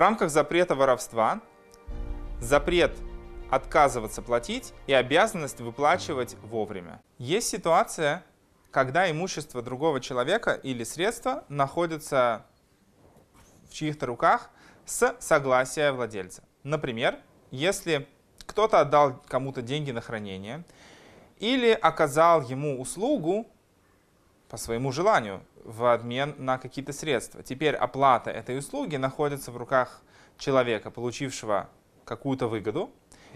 рамках запрета воровства запрет отказываться платить и обязанность выплачивать вовремя. Есть ситуация, когда имущество другого человека или средства находятся в чьих-то руках с согласия владельца. Например, если кто-то отдал кому-то деньги на хранение или оказал ему услугу по своему желанию в обмен на какие-то средства. Теперь оплата этой услуги находится в руках человека, получившего какую-то выгоду,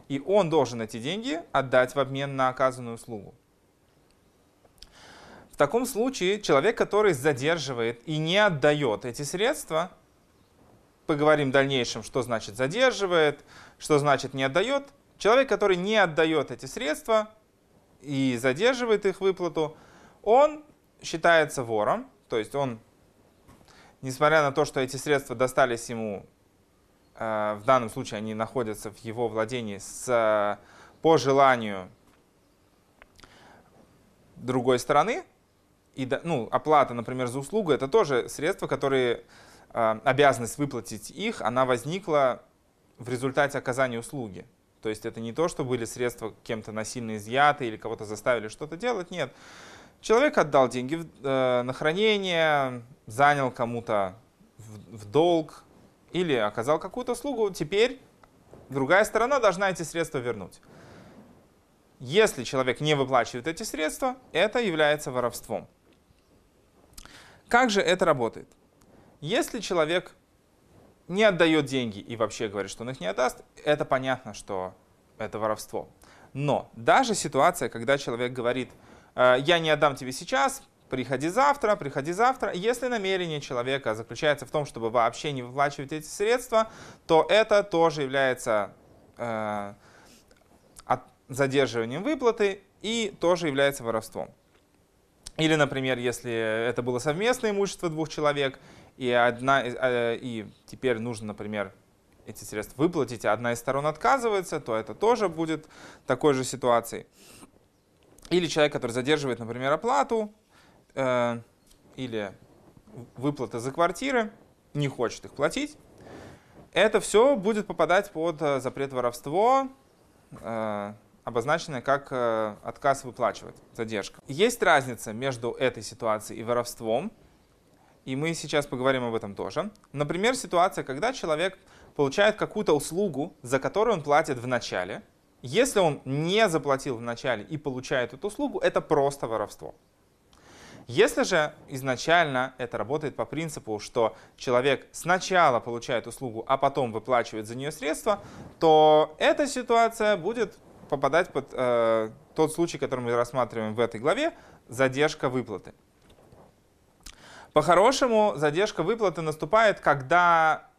и он должен эти деньги отдать в обмен на оказанную услугу. В таком случае человек, который задерживает и не отдает эти средства, поговорим в дальнейшем, что значит задерживает, что значит не отдает. Человек, который не отдает эти средства и задерживает их выплату, он считается вором, то есть он, несмотря на то, что эти средства достались ему, э, в данном случае они находятся в его владении с, по желанию другой стороны, и ну, оплата, например, за услугу, это тоже средства, которые, э, обязанность выплатить их, она возникла в результате оказания услуги. То есть это не то, что были средства кем-то насильно изъяты или кого-то заставили что-то делать, нет. Человек отдал деньги э, на хранение, занял кому-то в, долг или оказал какую-то услугу. Теперь другая сторона должна эти средства вернуть. Если человек не выплачивает эти средства, это является воровством. Как же это работает? Если человек не отдает деньги и вообще говорит, что он их не отдаст, это понятно, что это воровство. Но даже ситуация, когда человек говорит, я не отдам тебе сейчас, приходи завтра, приходи завтра. Если намерение человека заключается в том, чтобы вообще не выплачивать эти средства, то это тоже является э, задерживанием выплаты и тоже является воровством. Или, например, если это было совместное имущество двух человек, и, одна, э, и теперь нужно, например, эти средства выплатить, а одна из сторон отказывается, то это тоже будет такой же ситуацией. Или человек, который задерживает, например, оплату э, или выплаты за квартиры, не хочет их платить. Это все будет попадать под э, запрет воровства, э, обозначенное как э, отказ выплачивать, задержка. Есть разница между этой ситуацией и воровством, и мы сейчас поговорим об этом тоже. Например, ситуация, когда человек получает какую-то услугу, за которую он платит в начале – если он не заплатил вначале и получает эту услугу, это просто воровство. Если же изначально это работает по принципу, что человек сначала получает услугу, а потом выплачивает за нее средства, то эта ситуация будет попадать под э, тот случай, который мы рассматриваем в этой главе, задержка выплаты. По-хорошему, задержка выплаты наступает, когда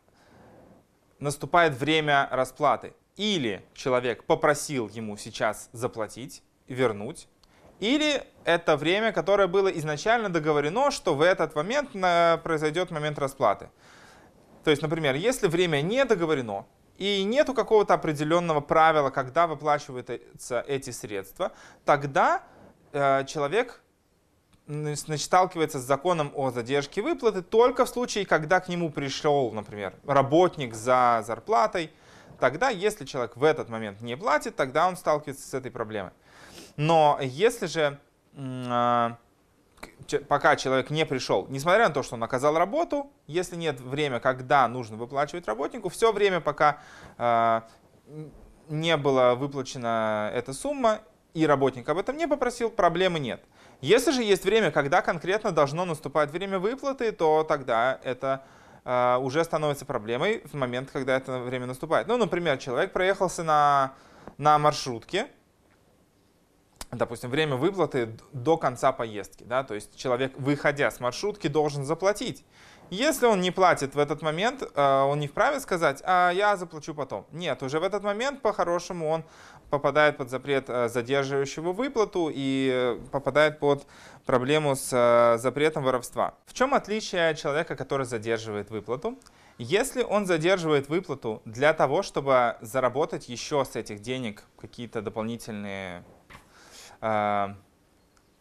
наступает время расплаты. Или человек попросил ему сейчас заплатить, вернуть, или это время, которое было изначально договорено, что в этот момент произойдет момент расплаты. То есть, например, если время не договорено, и нету какого-то определенного правила, когда выплачиваются эти средства, тогда э, человек значит, сталкивается с законом о задержке выплаты только в случае, когда к нему пришел, например, работник за зарплатой, Тогда, если человек в этот момент не платит, тогда он сталкивается с этой проблемой. Но если же а, пока человек не пришел, несмотря на то, что он оказал работу, если нет времени, когда нужно выплачивать работнику, все время, пока э, не была выплачена эта сумма, и работник об этом не попросил, проблемы нет. Если же есть время, когда конкретно должно наступать время выплаты, то тогда это а, уже становится проблемой в момент, когда это время наступает. Ну, например, человек проехался на, на маршрутке, допустим, время выплаты до конца поездки, да, то есть человек, выходя с маршрутки, должен заплатить. Если он не платит в этот момент, э, он не вправе сказать, а я заплачу потом. Нет, уже в этот момент по-хорошему он попадает под запрет э, задерживающего выплату и э, попадает под проблему с запретом воровства. В чем отличие человека, который задерживает выплату? Если он задерживает выплату для того, чтобы заработать еще с этих денег какие-то дополнительные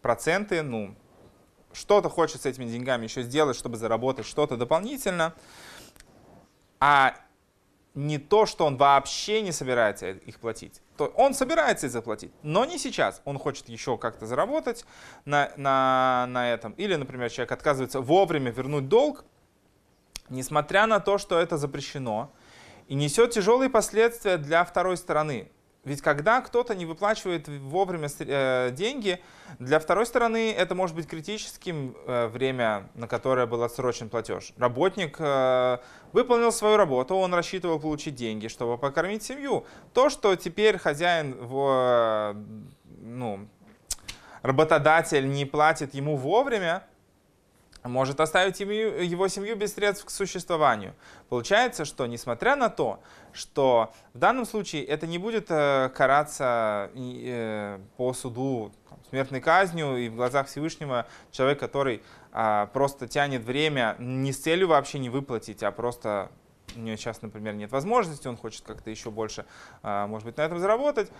проценты, ну, что-то хочет с этими деньгами еще сделать, чтобы заработать что-то дополнительно, а не то, что он вообще не собирается их платить. То он собирается их заплатить, но не сейчас. Он хочет еще как-то заработать на, на, на этом. Или, например, человек отказывается вовремя вернуть долг, несмотря на то, что это запрещено, и несет тяжелые последствия для второй стороны. Ведь когда кто-то не выплачивает вовремя э, деньги, для второй стороны это может быть критическим э, время, на которое был отсрочен платеж. Работник э, выполнил свою работу, он рассчитывал получить деньги, чтобы покормить семью. То, что теперь хозяин, ну, работодатель не платит ему вовремя, может оставить его семью без средств к существованию. Получается, что несмотря на то, что в данном случае это не будет э, караться э, по суду смертной казнью и в глазах Всевышнего человек, который а, просто тянет время не с целью вообще не выплатить, а просто у него сейчас, например, нет возможности, он хочет как-то еще больше, а, может быть, на этом заработать,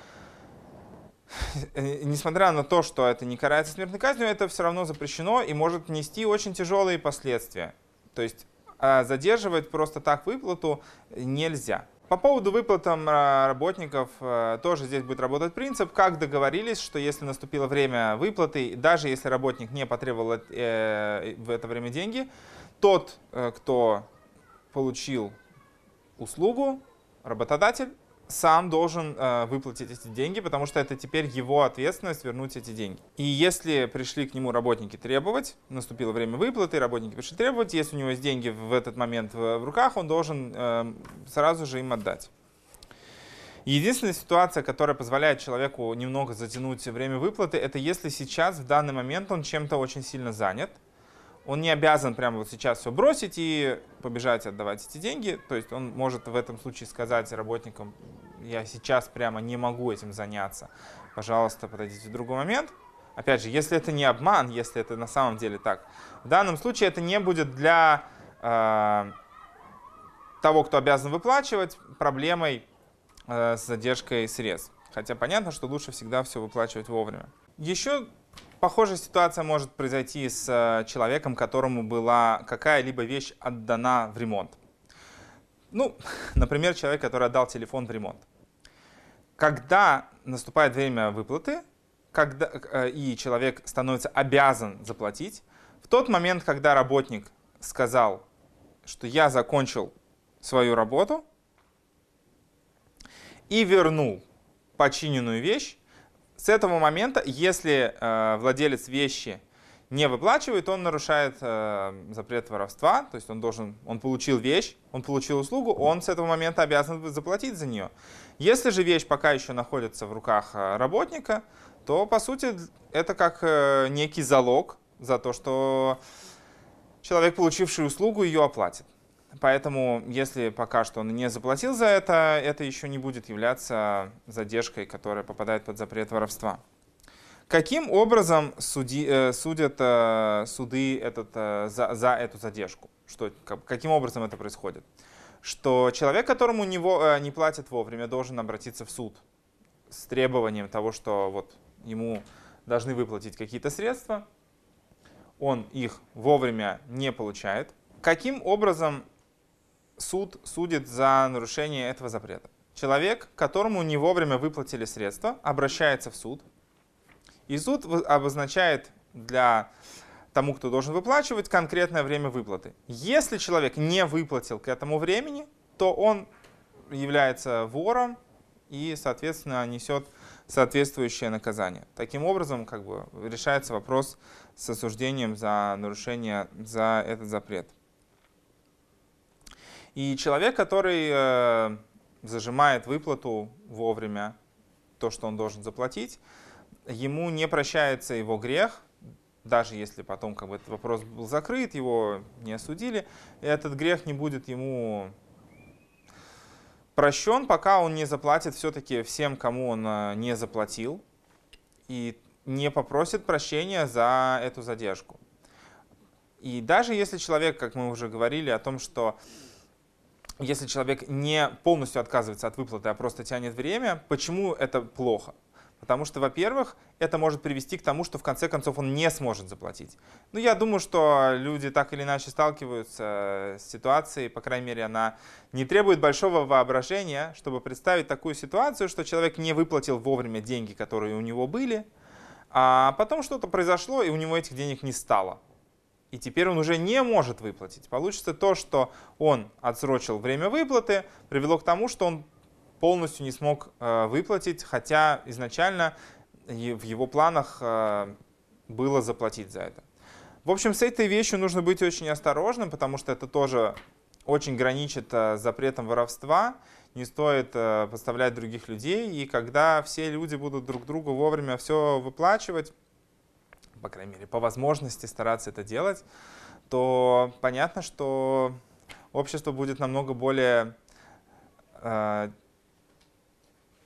несмотря на то, что это не карается смертной казнью, это все равно запрещено и может нести очень тяжелые последствия. То есть а, задерживать просто так выплату нельзя. По поводу выплатам а, работников а, тоже здесь будет работать принцип, как договорились, что если наступило время выплаты, даже если работник не потребовал э, в это время деньги, тот, э, кто получил услугу, работодатель, сам должен э, выплатить эти деньги, потому что это теперь его ответственность вернуть эти деньги. И если пришли к нему работники требовать, наступило время выплаты, работники пришли требовать, если у него есть деньги в этот момент в, в руках, он должен э, сразу же им отдать. Единственная ситуация, которая позволяет человеку немного затянуть время выплаты, это если сейчас, в данный момент, он чем-то очень сильно занят, он не обязан прямо вот сейчас все бросить и побежать отдавать эти деньги. То есть он может в этом случае сказать работникам, я сейчас прямо не могу этим заняться, пожалуйста, подойдите в другой момент. Опять же, если это не обман, если это на самом деле так, в данном случае это не будет для э, того, кто обязан выплачивать, проблемой э, с задержкой средств. Хотя понятно, что лучше всегда все выплачивать вовремя. Еще Похожая ситуация может произойти с э, человеком, которому была какая-либо вещь отдана в ремонт. Ну, например, человек, который отдал телефон в ремонт. Когда наступает время выплаты, когда, э, и человек становится обязан заплатить, в тот момент, когда работник сказал, что я закончил свою работу и вернул починенную вещь, с этого момента, если э, владелец вещи не выплачивает, он нарушает э, запрет воровства, то есть он должен, он получил вещь, он получил услугу, он с этого момента обязан заплатить за нее. Если же вещь пока еще находится в руках э, работника, то по сути это как э, некий залог за то, что человек, получивший услугу, ее оплатит. Поэтому, если пока что он не заплатил за это, это еще не будет являться задержкой, которая попадает под запрет воровства. Каким образом суди, э, судят э, суды этот, э, за, за эту задержку? Что, каким образом это происходит? Что человек, которому не, во, не платят вовремя, должен обратиться в суд с требованием того, что вот ему должны выплатить какие-то средства, он их вовремя не получает. Каким образом суд судит за нарушение этого запрета. Человек, которому не вовремя выплатили средства, обращается в суд, и суд обозначает для тому, кто должен выплачивать, конкретное время выплаты. Если человек не выплатил к этому времени, то он является вором и, соответственно, несет соответствующее наказание. Таким образом, как бы решается вопрос с осуждением за нарушение за этот запрет. И человек, который э, зажимает выплату вовремя, то, что он должен заплатить, ему не прощается его грех, даже если потом как бы, этот вопрос был закрыт, его не осудили, этот грех не будет ему прощен, пока он не заплатит все-таки всем, кому он э, не заплатил, и не попросит прощения за эту задержку. И даже если человек, как мы уже говорили о том, что если человек не полностью отказывается от выплаты, а просто тянет время, почему это плохо? Потому что, во-первых, это может привести к тому, что в конце концов он не сможет заплатить. Ну, я думаю, что люди так или иначе сталкиваются с ситуацией, по крайней мере, она не требует большого воображения, чтобы представить такую ситуацию, что человек не выплатил вовремя деньги, которые у него были, а потом что-то произошло, и у него этих денег не стало. И теперь он уже не может выплатить. Получится то, что он отсрочил время выплаты, привело к тому, что он полностью не смог э, выплатить, хотя изначально в его планах э, было заплатить за это. В общем, с этой вещью нужно быть очень осторожным, потому что это тоже очень граничит э, запретом воровства. Не стоит подставлять других людей. И когда все люди будут друг другу вовремя все выплачивать, по крайней мере, по возможности стараться это делать, то понятно, что общество будет намного более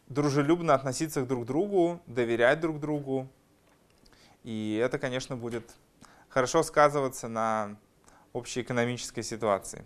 дружелюбно относиться друг к другу, доверять друг другу. И это, конечно, будет хорошо сказываться на общей экономической ситуации.